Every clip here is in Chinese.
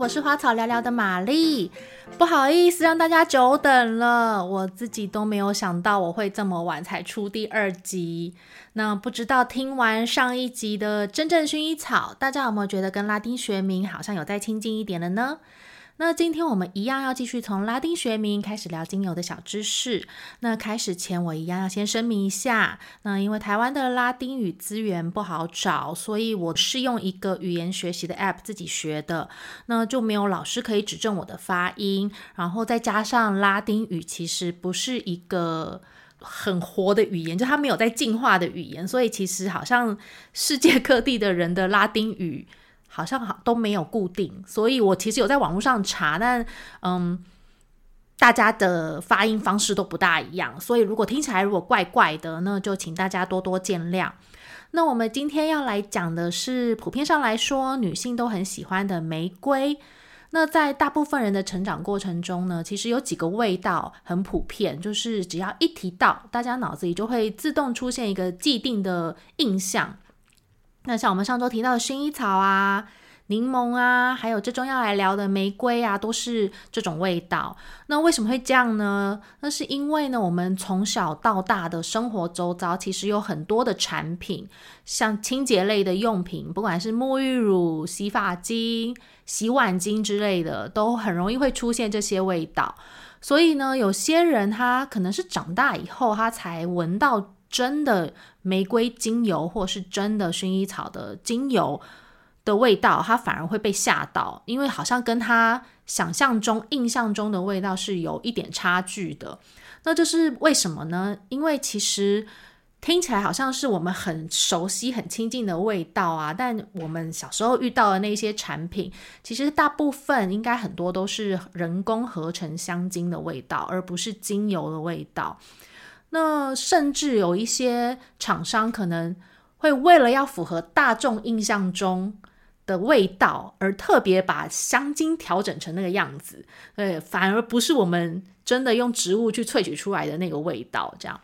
我是花草聊聊的玛丽。不好意思让大家久等了，我自己都没有想到我会这么晚才出第二集。那不知道听完上一集的真正薰衣草，大家有没有觉得跟拉丁学名好像有再亲近一点了呢？那今天我们一样要继续从拉丁学名开始聊精油的小知识。那开始前，我一样要先声明一下，那因为台湾的拉丁语资源不好找，所以我是用一个语言学习的 App 自己学的，那就没有老师可以指正我的发音。然后再加上拉丁语其实不是一个很活的语言，就它没有在进化的语言，所以其实好像世界各地的人的拉丁语。好像好都没有固定，所以我其实有在网络上查，但嗯，大家的发音方式都不大一样，所以如果听起来如果怪怪的，那就请大家多多见谅。那我们今天要来讲的是，普遍上来说，女性都很喜欢的玫瑰。那在大部分人的成长过程中呢，其实有几个味道很普遍，就是只要一提到，大家脑子里就会自动出现一个既定的印象。那像我们上周提到的薰衣草啊、柠檬啊，还有最终要来聊的玫瑰啊，都是这种味道。那为什么会这样呢？那是因为呢，我们从小到大的生活周遭，其实有很多的产品，像清洁类的用品，不管是沐浴乳、洗发精、洗碗巾之类的，都很容易会出现这些味道。所以呢，有些人他可能是长大以后，他才闻到。真的玫瑰精油，或是真的薰衣草的精油的味道，他反而会被吓到，因为好像跟他想象中、印象中的味道是有一点差距的。那这是为什么呢？因为其实听起来好像是我们很熟悉、很亲近的味道啊，但我们小时候遇到的那些产品，其实大部分应该很多都是人工合成香精的味道，而不是精油的味道。那甚至有一些厂商可能会为了要符合大众印象中的味道，而特别把香精调整成那个样子，对，反而不是我们真的用植物去萃取出来的那个味道。这样，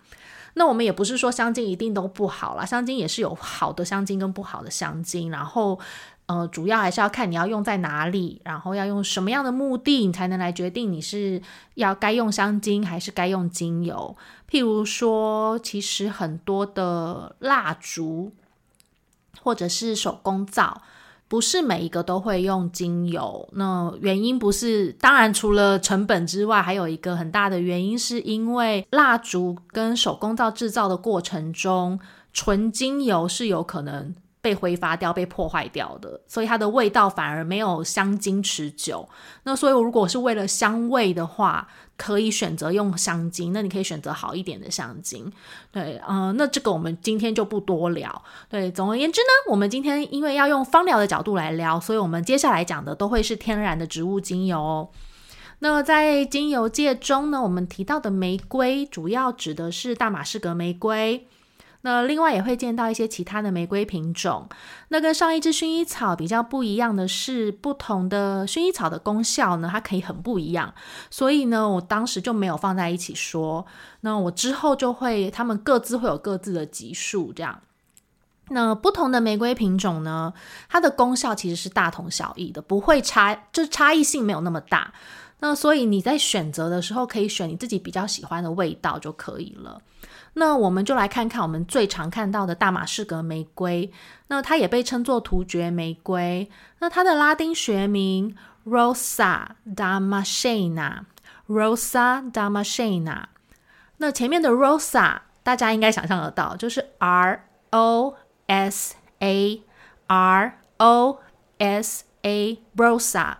那我们也不是说香精一定都不好啦，香精也是有好的香精跟不好的香精，然后。呃，主要还是要看你要用在哪里，然后要用什么样的目的，你才能来决定你是要该用香精还是该用精油。譬如说，其实很多的蜡烛或者是手工皂，不是每一个都会用精油。那原因不是，当然除了成本之外，还有一个很大的原因，是因为蜡烛跟手工皂制造的过程中，纯精油是有可能。被挥发掉、被破坏掉的，所以它的味道反而没有香精持久。那所以，如果是为了香味的话，可以选择用香精。那你可以选择好一点的香精。对，嗯，那这个我们今天就不多聊。对，总而言之呢，我们今天因为要用芳疗的角度来聊，所以我们接下来讲的都会是天然的植物精油。那在精油界中呢，我们提到的玫瑰，主要指的是大马士革玫瑰。那另外也会见到一些其他的玫瑰品种。那跟上一支薰衣草比较不一样的是，不同的薰衣草的功效呢，它可以很不一样。所以呢，我当时就没有放在一起说。那我之后就会，他们各自会有各自的级数这样。那不同的玫瑰品种呢，它的功效其实是大同小异的，不会差，就是差异性没有那么大。那所以你在选择的时候，可以选你自己比较喜欢的味道就可以了。那我们就来看看我们最常看到的大马士革玫瑰，那它也被称作突厥玫瑰。那它的拉丁学名 Rosa Damascena，Rosa Damascena。那前面的 Rosa 大家应该想象得到，就是 R O S A R O S A Rosa。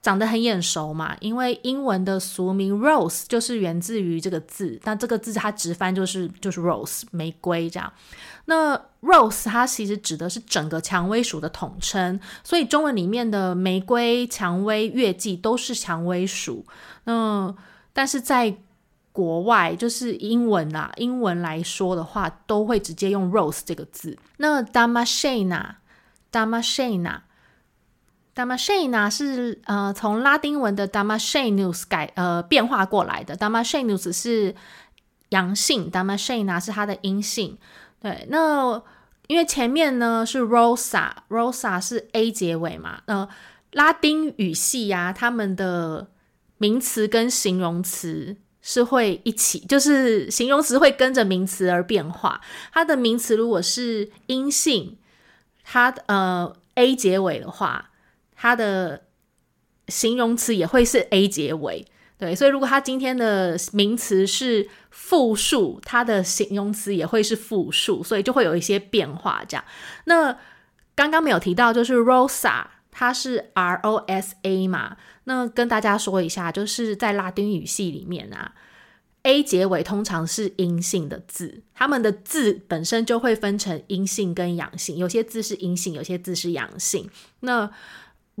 长得很眼熟嘛，因为英文的俗名 rose 就是源自于这个字，那这个字它直翻就是就是 rose 玫瑰这样。那 rose 它其实指的是整个蔷薇属的统称，所以中文里面的玫瑰、蔷薇、月季都是蔷薇属。那但是在国外，就是英文啊，英文来说的话，都会直接用 rose 这个字。那 damascena，damascena。Damascena 是呃从拉丁文的 Damascenus 改呃变化过来的，Damascenus 是阳性，Damascena 是它的阴性。对，那因为前面呢是 Rosa，Rosa 是 A 结尾嘛，呃拉丁语系呀，他们的名词跟形容词是会一起，就是形容词会跟着名词而变化。它的名词如果是阴性，它呃 a 结尾的话，它的形容词也会是 a 结尾。对，所以如果它今天的名词是复数，它的形容词也会是复数，所以就会有一些变化。这样，那刚刚没有提到，就是 Rosa，它是 R O S A 嘛？那跟大家说一下，就是在拉丁语系里面啊，A 结尾通常是阴性的字，它们的字本身就会分成阴性跟阳性，有些字是阴性，有些字是阳性。那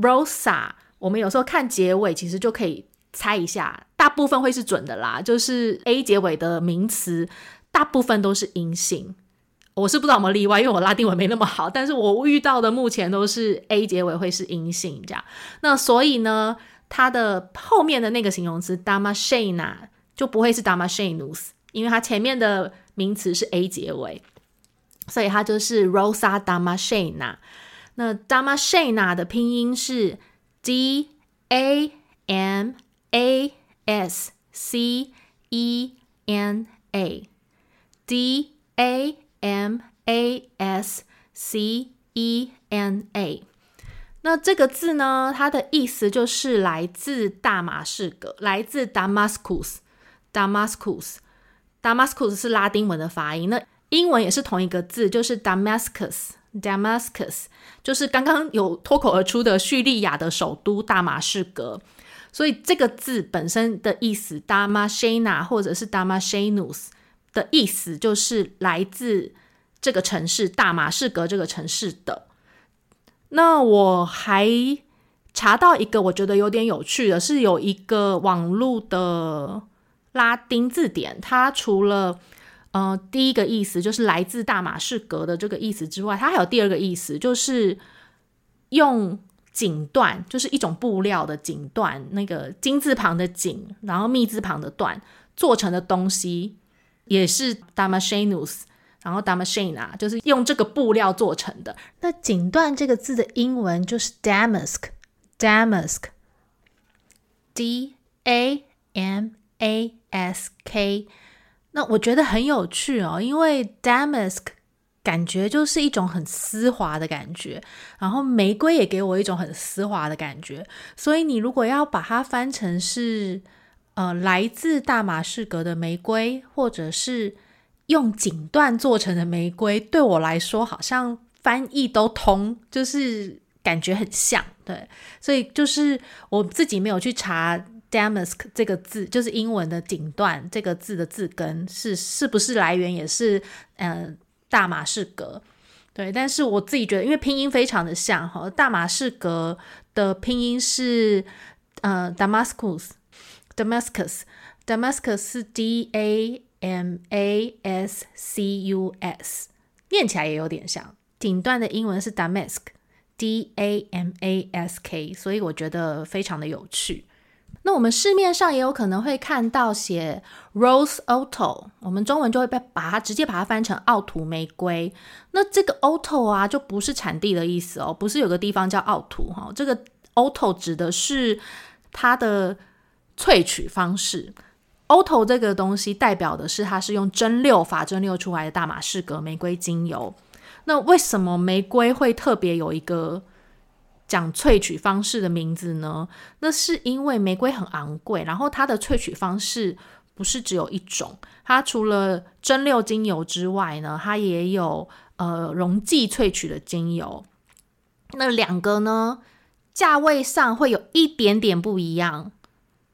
Rosa，我们有时候看结尾，其实就可以。猜一下，大部分会是准的啦。就是 A 结尾的名词，大部分都是阴性。我是不知道有没有例外，因为我拉丁文没那么好。但是我遇到的目前都是 A 结尾会是阴性这样。那所以呢，它的后面的那个形容词 Damascena 就不会是 Damascenus，因为它前面的名词是 A 结尾，所以它就是 Rosa Damascena。那 Damascena 的拼音是 D A M。A S C E N A D A M A S C E N A，那这个字呢？它的意思就是来自大马士革，来自 Damascus。Damascus，Damascus 是拉丁文的发音。那英文也是同一个字，就是 Damascus。Damascus 就是刚刚有脱口而出的叙利亚的首都大马士革。所以这个字本身的意思，Damascena 或者是 Damascenus 的意思，就是来自这个城市大马士革这个城市的。那我还查到一个我觉得有点有趣的，是有一个网络的拉丁字典，它除了呃第一个意思就是来自大马士革的这个意思之外，它还有第二个意思，就是用。锦缎就是一种布料的锦缎，那个金字旁的锦，然后密字旁的缎做成的东西，也是 Damascenus，然后 Damascena 就是用这个布料做成的。那锦缎这个字的英文就是 damask，damask，d a m a s k。那我觉得很有趣哦，因为 damask。感觉就是一种很丝滑的感觉，然后玫瑰也给我一种很丝滑的感觉，所以你如果要把它翻成是呃来自大马士革的玫瑰，或者是用锦缎做成的玫瑰，对我来说好像翻译都通，就是感觉很像，对，所以就是我自己没有去查 damask 这个字，就是英文的顶段这个字的字根是是不是来源也是嗯。大马士革，对，但是我自己觉得，因为拼音非常的像哈，大马士革的拼音是呃，Damascus，Damascus，Damascus 是 D A M A S C U S，念起来也有点像。顶段的英文是 Damask，D A M A S K，所以我觉得非常的有趣。那我们市面上也有可能会看到写 Rose Auto，我们中文就会被把它直接把它翻成奥图玫瑰。那这个 Auto 啊，就不是产地的意思哦，不是有个地方叫奥图哈。这个 Auto 指的是它的萃取方式。Auto 这个东西代表的是它是用蒸馏法蒸馏出来的大马士革玫瑰精油。那为什么玫瑰会特别有一个？讲萃取方式的名字呢？那是因为玫瑰很昂贵，然后它的萃取方式不是只有一种，它除了蒸馏精油之外呢，它也有呃溶剂萃取的精油。那两个呢，价位上会有一点点不一样。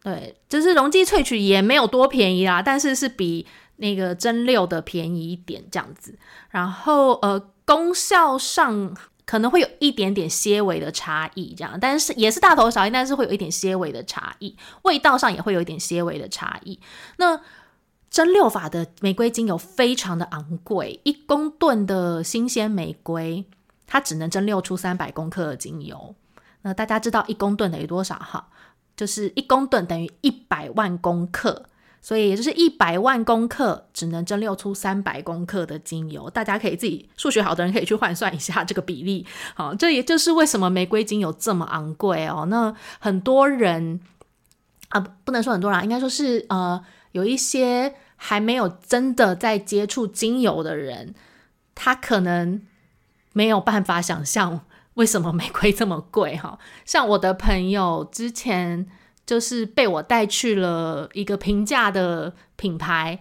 对，就是溶剂萃取也没有多便宜啦，但是是比那个蒸馏的便宜一点这样子。然后呃，功效上。可能会有一点点些微的差异，这样，但是也是大同小异，但是会有一点些微的差异，味道上也会有一点些微的差异。那蒸馏法的玫瑰精油非常的昂贵，一公吨的新鲜玫瑰，它只能蒸馏出三百公克的精油。那大家知道一公吨等于多少哈？就是一公吨等于一百万公克，所以也就是一百万公克只能蒸馏出三百公克的精油。大家可以自己数学好的人可以去换算一下这个比例。好，这也就是为什么玫瑰精油这么昂贵哦。那很多人啊，不能说很多人，应该说是呃，有一些还没有真的在接触精油的人，他可能没有办法想象为什么玫瑰这么贵。哈，像我的朋友之前。就是被我带去了一个平价的品牌，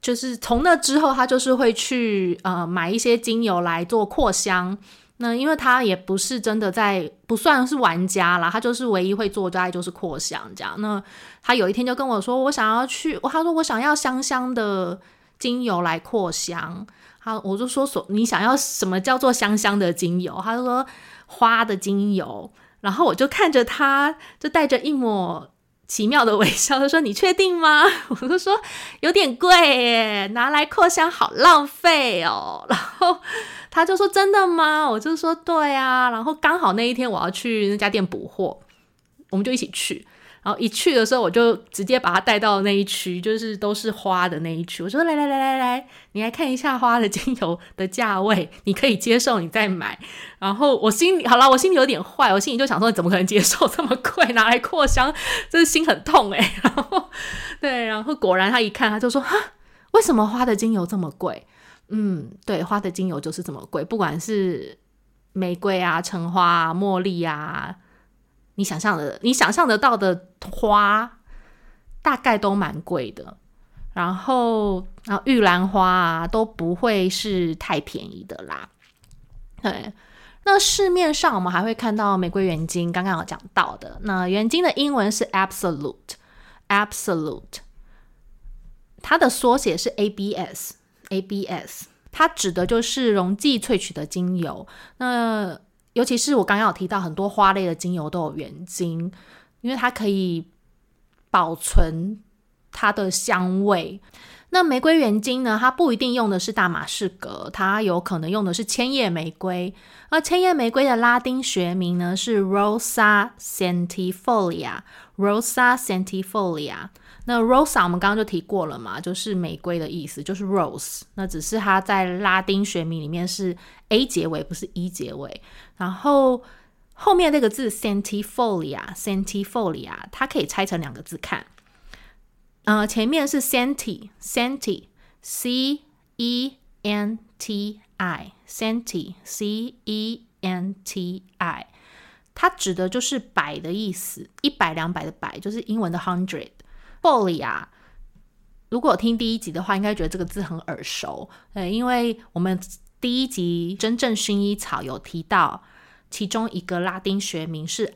就是从那之后，他就是会去呃买一些精油来做扩香。那因为他也不是真的在不算是玩家啦，他就是唯一会做大概就是扩香这样。那他有一天就跟我说，我想要去，他说我想要香香的精油来扩香。他我就说所你想要什么叫做香香的精油？他就说花的精油。然后我就看着他，就带着一抹奇妙的微笑，他说：“你确定吗？” 我就说：“有点贵耶，拿来扩香好浪费哦。” 然后他就说：“真的吗？”我就说：“对啊。”然后刚好那一天我要去那家店补货，我们就一起去。然后一去的时候，我就直接把他带到那一区，就是都是花的那一区。我说：“来来来来来，你来看一下花的精油的价位，你可以接受，你再买。”然后我心里好了，我心里有点坏，我心里就想说：“你怎么可能接受这么贵拿来扩香？真是心很痛诶。然后对，然后果然他一看，他就说：“哈，为什么花的精油这么贵？”嗯，对，花的精油就是这么贵，不管是玫瑰啊、橙花啊、茉莉啊。你想象的，你想象得到的花，大概都蛮贵的。然后，然后玉兰花啊，都不会是太便宜的啦。对，那市面上我们还会看到玫瑰原精，刚刚有讲到的。那原精的英文是 absolute，absolute，它的缩写是 ABS，ABS，它指的就是溶剂萃取的精油。那尤其是我刚刚有提到，很多花类的精油都有原精，因为它可以保存它的香味。那玫瑰原精呢？它不一定用的是大马士革，它有可能用的是千叶玫瑰。而千叶玫瑰的拉丁学名呢是 Rosa centifolia。Rosa centifolia。那 Rosa 我们刚刚就提过了嘛，就是玫瑰的意思，就是 rose。那只是它在拉丁学名里面是 a 结尾，不是 e 结尾。然后后面那个字 centifolia，centifolia，它可以拆成两个字看。呃，前面是 centi，centi，c e n t i，centi，c e n t i，它指的就是百的意思，一百两百的百，就是英文的 hundred。folia，如果听第一集的话，应该觉得这个字很耳熟，呃，因为我们第一集真正薰衣草有提到。其中一个拉丁学名是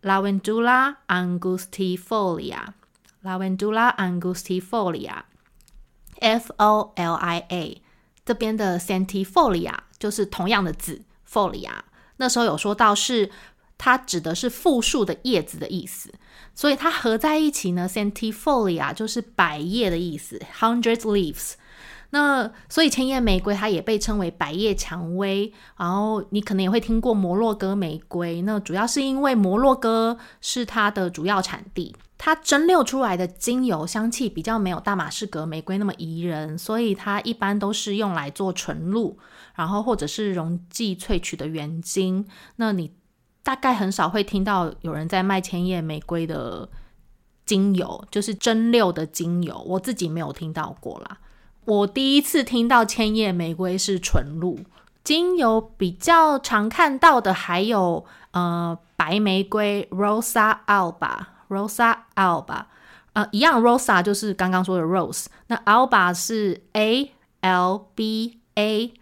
Lavandula angustifolia，Lavandula angustifolia，F O L I A，这边的 centifolia 就是同样的字 folia。那时候有说到是它指的是复数的叶子的意思，所以它合在一起呢，centifolia 就是百叶的意思，hundreds leaves。那所以千叶玫瑰它也被称为百叶蔷薇，然后你可能也会听过摩洛哥玫瑰。那主要是因为摩洛哥是它的主要产地，它蒸馏出来的精油香气比较没有大马士革玫瑰那么宜人，所以它一般都是用来做纯露，然后或者是溶剂萃取的原精。那你大概很少会听到有人在卖千叶玫瑰的精油，就是蒸馏的精油，我自己没有听到过啦。我第一次听到千叶玫瑰是纯露精油，比较常看到的还有呃白玫瑰 Rosa alba，Rosa alba，呃一样 Rosa 就是刚刚说的 Rose，那 alba 是 A L B A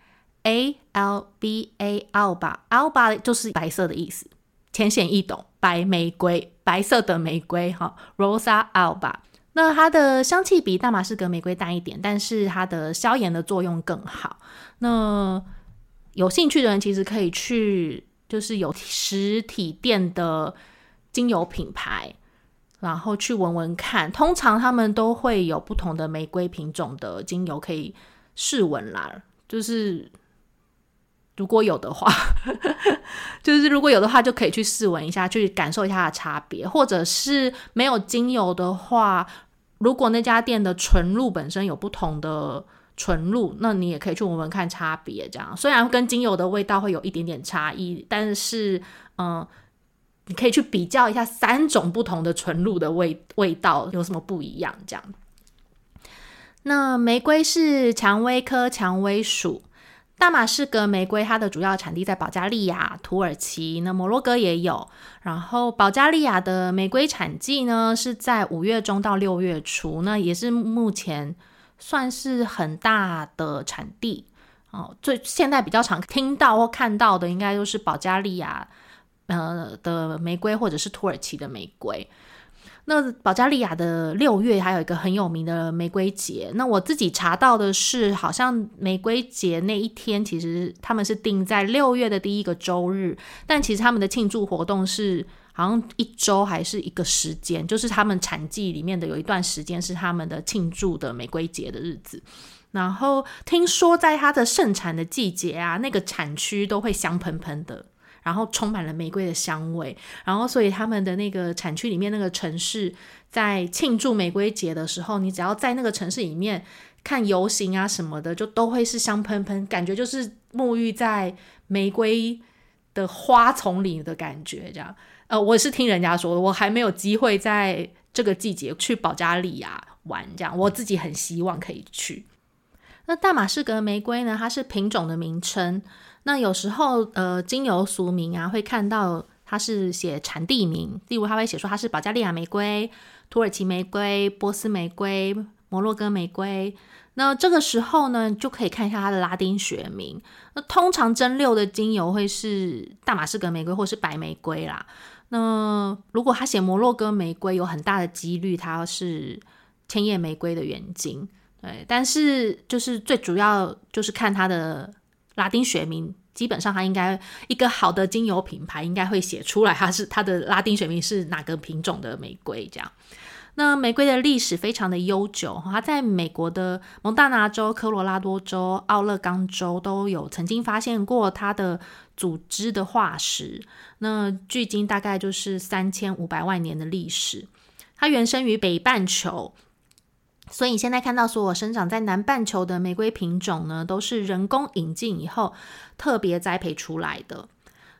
A L B A alba，alba 就是白色的意思，浅显易懂，白玫瑰，白色的玫瑰哈，Rosa alba。那它的香气比大马士革玫瑰淡一点，但是它的消炎的作用更好。那有兴趣的人其实可以去，就是有实体店的精油品牌，然后去闻闻看。通常他们都会有不同的玫瑰品种的精油可以试闻啦。就是如果有的话，就是如果有的话，就可以去试闻一下，去感受一下的差别。或者是没有精油的话。如果那家店的纯露本身有不同的纯露，那你也可以去闻闻看差别。这样虽然跟精油的味道会有一点点差异，但是嗯，你可以去比较一下三种不同的纯露的味味道有什么不一样。这样，那玫瑰是蔷薇科蔷薇属。大马士革玫瑰，它的主要产地在保加利亚、土耳其，那摩洛哥也有。然后，保加利亚的玫瑰产季呢是在五月中到六月初，那也是目前算是很大的产地哦。最现在比较常听到或看到的，应该都是保加利亚呃的玫瑰，或者是土耳其的玫瑰。那保加利亚的六月还有一个很有名的玫瑰节。那我自己查到的是，好像玫瑰节那一天其实他们是定在六月的第一个周日，但其实他们的庆祝活动是好像一周还是一个时间，就是他们产季里面的有一段时间是他们的庆祝的玫瑰节的日子。然后听说在它的盛产的季节啊，那个产区都会香喷喷的。然后充满了玫瑰的香味，然后所以他们的那个产区里面那个城市在庆祝玫瑰节的时候，你只要在那个城市里面看游行啊什么的，就都会是香喷喷，感觉就是沐浴在玫瑰的花丛里的感觉。这样，呃，我是听人家说的，我还没有机会在这个季节去保加利亚玩，这样我自己很希望可以去。那大马士革玫瑰呢？它是品种的名称。那有时候，呃，精油俗名啊，会看到它是写产地名，例如它会写说它是保加利亚玫瑰、土耳其玫瑰、波斯玫瑰、摩洛哥玫瑰。那这个时候呢，就可以看一下它的拉丁学名。那通常蒸馏的精油会是大马士革玫瑰或是白玫瑰啦。那如果它写摩洛哥玫瑰，有很大的几率它是千叶玫瑰的原精。对，但是就是最主要就是看它的。拉丁学名基本上，它应该一个好的精油品牌应该会写出来，它是它的拉丁学名是哪个品种的玫瑰这样。那玫瑰的历史非常的悠久，它在美国的蒙大拿州、科罗拉多州、奥勒冈州都有曾经发现过它的组织的化石。那距今大概就是三千五百万年的历史，它原生于北半球。所以现在看到所有生长在南半球的玫瑰品种呢，都是人工引进以后特别栽培出来的。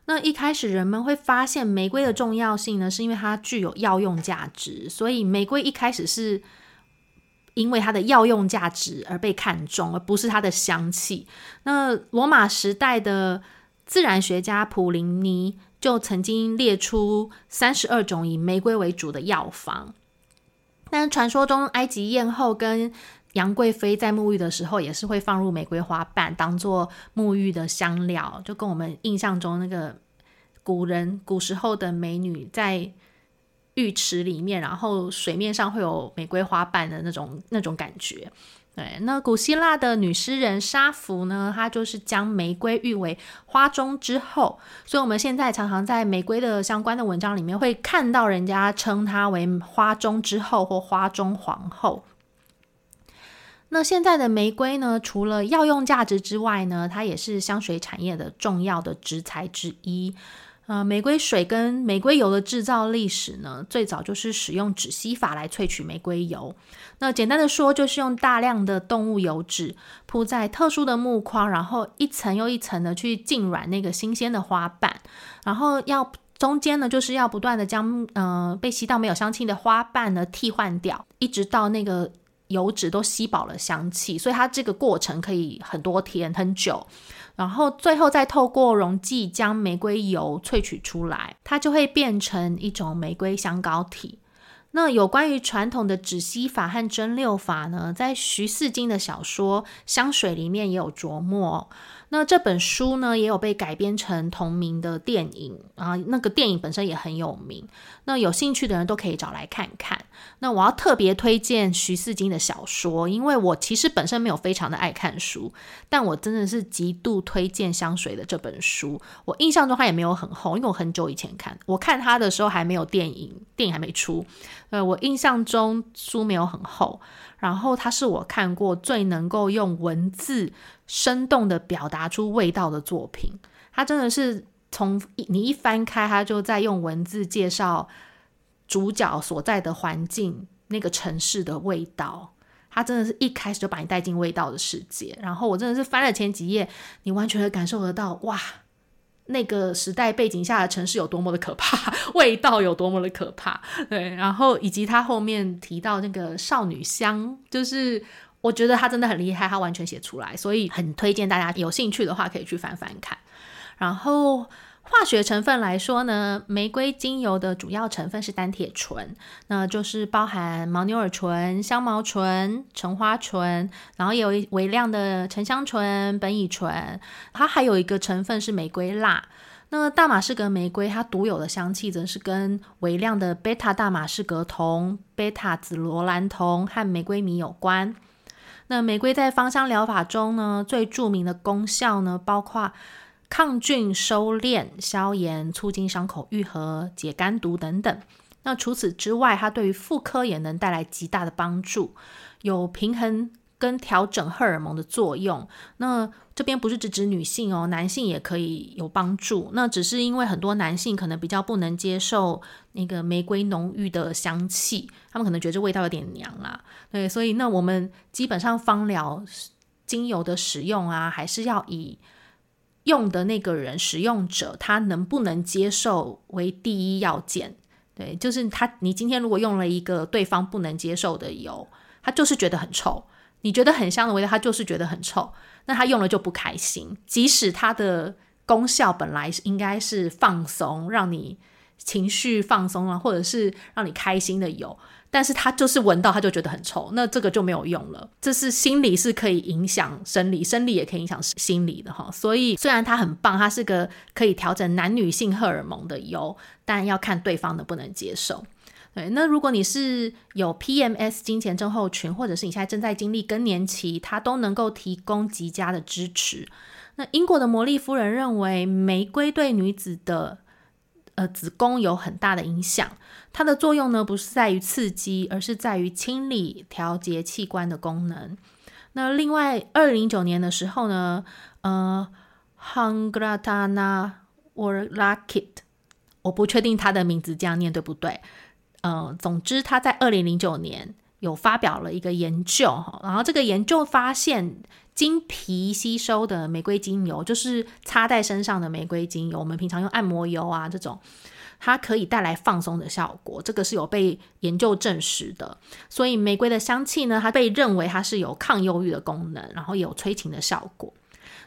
那一开始人们会发现玫瑰的重要性呢，是因为它具有药用价值。所以玫瑰一开始是因为它的药用价值而被看中，而不是它的香气。那罗马时代的自然学家普林尼就曾经列出三十二种以玫瑰为主的药方。但传说中，埃及艳后跟杨贵妃在沐浴的时候，也是会放入玫瑰花瓣当做沐浴的香料，就跟我们印象中那个古人古时候的美女在浴池里面，然后水面上会有玫瑰花瓣的那种那种感觉。对，那古希腊的女诗人莎芙呢，她就是将玫瑰誉为花中之后，所以我们现在常常在玫瑰的相关的文章里面会看到人家称她为花中之后或花中皇后。那现在的玫瑰呢，除了药用价值之外呢，它也是香水产业的重要的植材之一。呃，玫瑰水跟玫瑰油的制造历史呢，最早就是使用止吸法来萃取玫瑰油。那简单的说，就是用大量的动物油脂铺在特殊的木框，然后一层又一层的去浸软那个新鲜的花瓣，然后要中间呢，就是要不断的将呃被吸到没有香气的花瓣呢替换掉，一直到那个油脂都吸饱了香气。所以它这个过程可以很多天很久。然后最后再透过溶剂将玫瑰油萃取出来，它就会变成一种玫瑰香膏体。那有关于传统的止吸法和蒸馏法呢，在徐四金的小说《香水》里面也有琢磨。那这本书呢，也有被改编成同名的电影啊，那个电影本身也很有名。那有兴趣的人都可以找来看看。那我要特别推荐徐四金的小说，因为我其实本身没有非常的爱看书，但我真的是极度推荐香水的这本书。我印象中它也没有很厚，因为我很久以前看，我看它的时候还没有电影，电影还没出。呃，我印象中书没有很厚。然后它是我看过最能够用文字生动的表达出味道的作品。它真的是从你一翻开，他就在用文字介绍主角所在的环境，那个城市的味道。他真的是一开始就把你带进味道的世界，然后我真的是翻了前几页，你完全的感受得到，哇，那个时代背景下的城市有多么的可怕，味道有多么的可怕，对，然后以及他后面提到那个少女香，就是我觉得他真的很厉害，他完全写出来，所以很推荐大家有兴趣的话可以去翻翻看，然后。化学成分来说呢，玫瑰精油的主要成分是单铁醇，那就是包含牦牛耳醇、香茅醇、橙花醇，然后也有微量的沉香醇、苯乙醇。它还有一个成分是玫瑰蜡。那大马士革玫瑰它独有的香气，则是跟微量的贝塔大马士革酮、贝塔紫罗兰酮和玫瑰醚有关。那玫瑰在芳香疗法中呢，最著名的功效呢，包括。抗菌、收敛、消炎、促进伤口愈合、解肝毒等等。那除此之外，它对于妇科也能带来极大的帮助，有平衡跟调整荷尔蒙的作用。那这边不是只指女性哦，男性也可以有帮助。那只是因为很多男性可能比较不能接受那个玫瑰浓郁的香气，他们可能觉得这味道有点娘啦。对，所以那我们基本上芳疗精油的使用啊，还是要以。用的那个人使用者，他能不能接受为第一要件？对，就是他，你今天如果用了一个对方不能接受的油，他就是觉得很臭；你觉得很香的味道，他就是觉得很臭。那他用了就不开心，即使它的功效本来是应该是放松，让你情绪放松了，或者是让你开心的油。但是他就是闻到他就觉得很臭，那这个就没有用了。这是心理是可以影响生理，生理也可以影响心理的哈。所以虽然它很棒，它是个可以调整男女性荷尔蒙的油，但要看对方能不能接受。对，那如果你是有 PMS 金钱症候群，或者是你现在正在经历更年期，它都能够提供极佳的支持。那英国的魔力夫人认为，玫瑰对女子的。呃，子宫有很大的影响，它的作用呢不是在于刺激，而是在于清理、调节器官的功能。那另外，二零零九年的时候呢，呃，Hungratana Orlakit，我不确定他的名字这样念对不对？呃，总之他在二零零九年有发表了一个研究，然后这个研究发现。经皮吸收的玫瑰精油，就是擦在身上的玫瑰精油。我们平常用按摩油啊，这种它可以带来放松的效果，这个是有被研究证实的。所以玫瑰的香气呢，它被认为它是有抗忧郁的功能，然后也有催情的效果。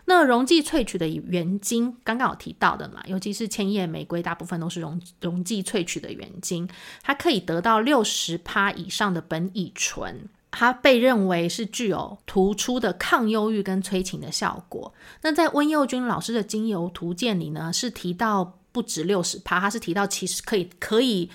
那溶剂萃取的原精，刚刚有提到的嘛，尤其是千叶玫瑰，大部分都是溶溶剂萃取的原精，它可以得到六十帕以上的苯乙醇。它被认为是具有突出的抗忧郁跟催情的效果。那在温佑君老师的精油图鉴里呢，是提到不止六十趴，它是提到其实可以可以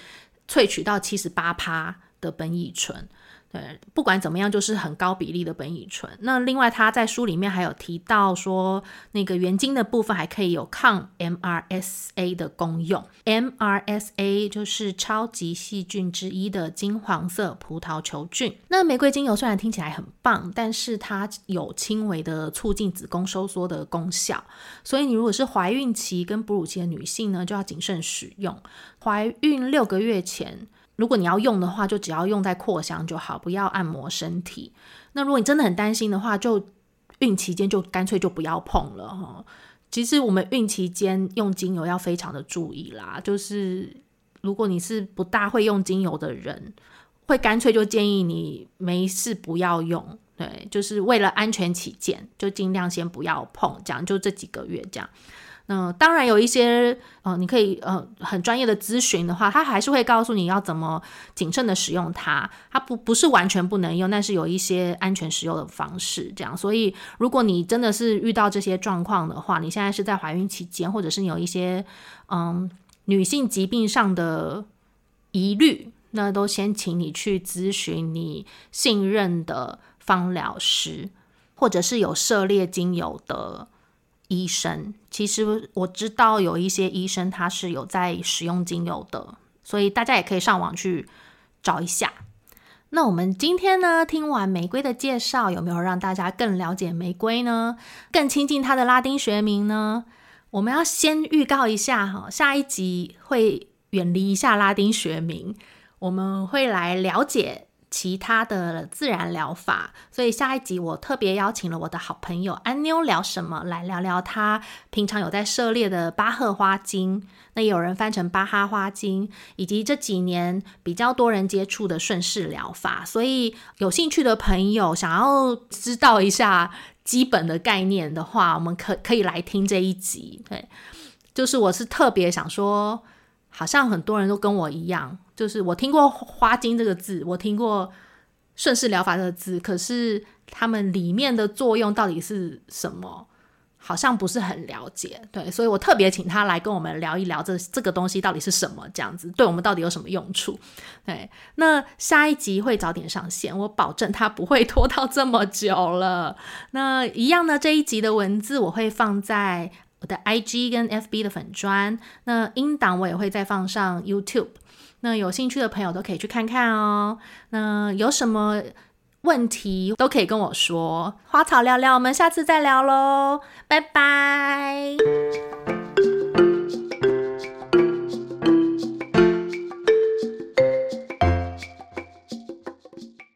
萃取到七十八趴的苯乙醇。对，不管怎么样，就是很高比例的苯乙醇。那另外，他在书里面还有提到说，那个原精的部分还可以有抗 MRSA 的功用。MRSA 就是超级细菌之一的金黄色葡萄球菌。那玫瑰精油虽然听起来很棒，但是它有轻微的促进子宫收缩的功效。所以，你如果是怀孕期跟哺乳期的女性呢，就要谨慎使用。怀孕六个月前。如果你要用的话，就只要用在扩香就好，不要按摩身体。那如果你真的很担心的话，就孕期间就干脆就不要碰了哈。其实我们孕期间用精油要非常的注意啦，就是如果你是不大会用精油的人，会干脆就建议你没事不要用。对，就是为了安全起见，就尽量先不要碰，这样就这几个月这样。那当然有一些，呃，你可以呃很专业的咨询的话，他还是会告诉你要怎么谨慎的使用它。它不不是完全不能用，但是有一些安全使用的方式。这样，所以如果你真的是遇到这些状况的话，你现在是在怀孕期间，或者是你有一些嗯女性疾病上的疑虑，那都先请你去咨询你信任的芳疗师，或者是有涉猎精油的。医生，其实我知道有一些医生他是有在使用精油的，所以大家也可以上网去找一下。那我们今天呢，听完玫瑰的介绍，有没有让大家更了解玫瑰呢？更亲近它的拉丁学名呢？我们要先预告一下哈，下一集会远离一下拉丁学名，我们会来了解其他的自然疗法，所以下一集我特别邀请了我的好朋友安妞聊什么，来聊聊她平常有在涉猎的巴赫花精，那也有人翻成巴哈花精，以及这几年比较多人接触的顺势疗法。所以有兴趣的朋友想要知道一下基本的概念的话，我们可可以来听这一集。对，就是我是特别想说，好像很多人都跟我一样。就是我听过花精这个字，我听过顺势疗法这个字，可是他们里面的作用到底是什么，好像不是很了解。对，所以我特别请他来跟我们聊一聊这这个东西到底是什么，这样子对我们到底有什么用处？对，那下一集会早点上线，我保证他不会拖到这么久了。那一样呢，这一集的文字我会放在我的 IG 跟 FB 的粉砖，那音档我也会再放上 YouTube。那有兴趣的朋友都可以去看看哦。那有什么问题都可以跟我说。花草聊聊，我们下次再聊喽，拜拜。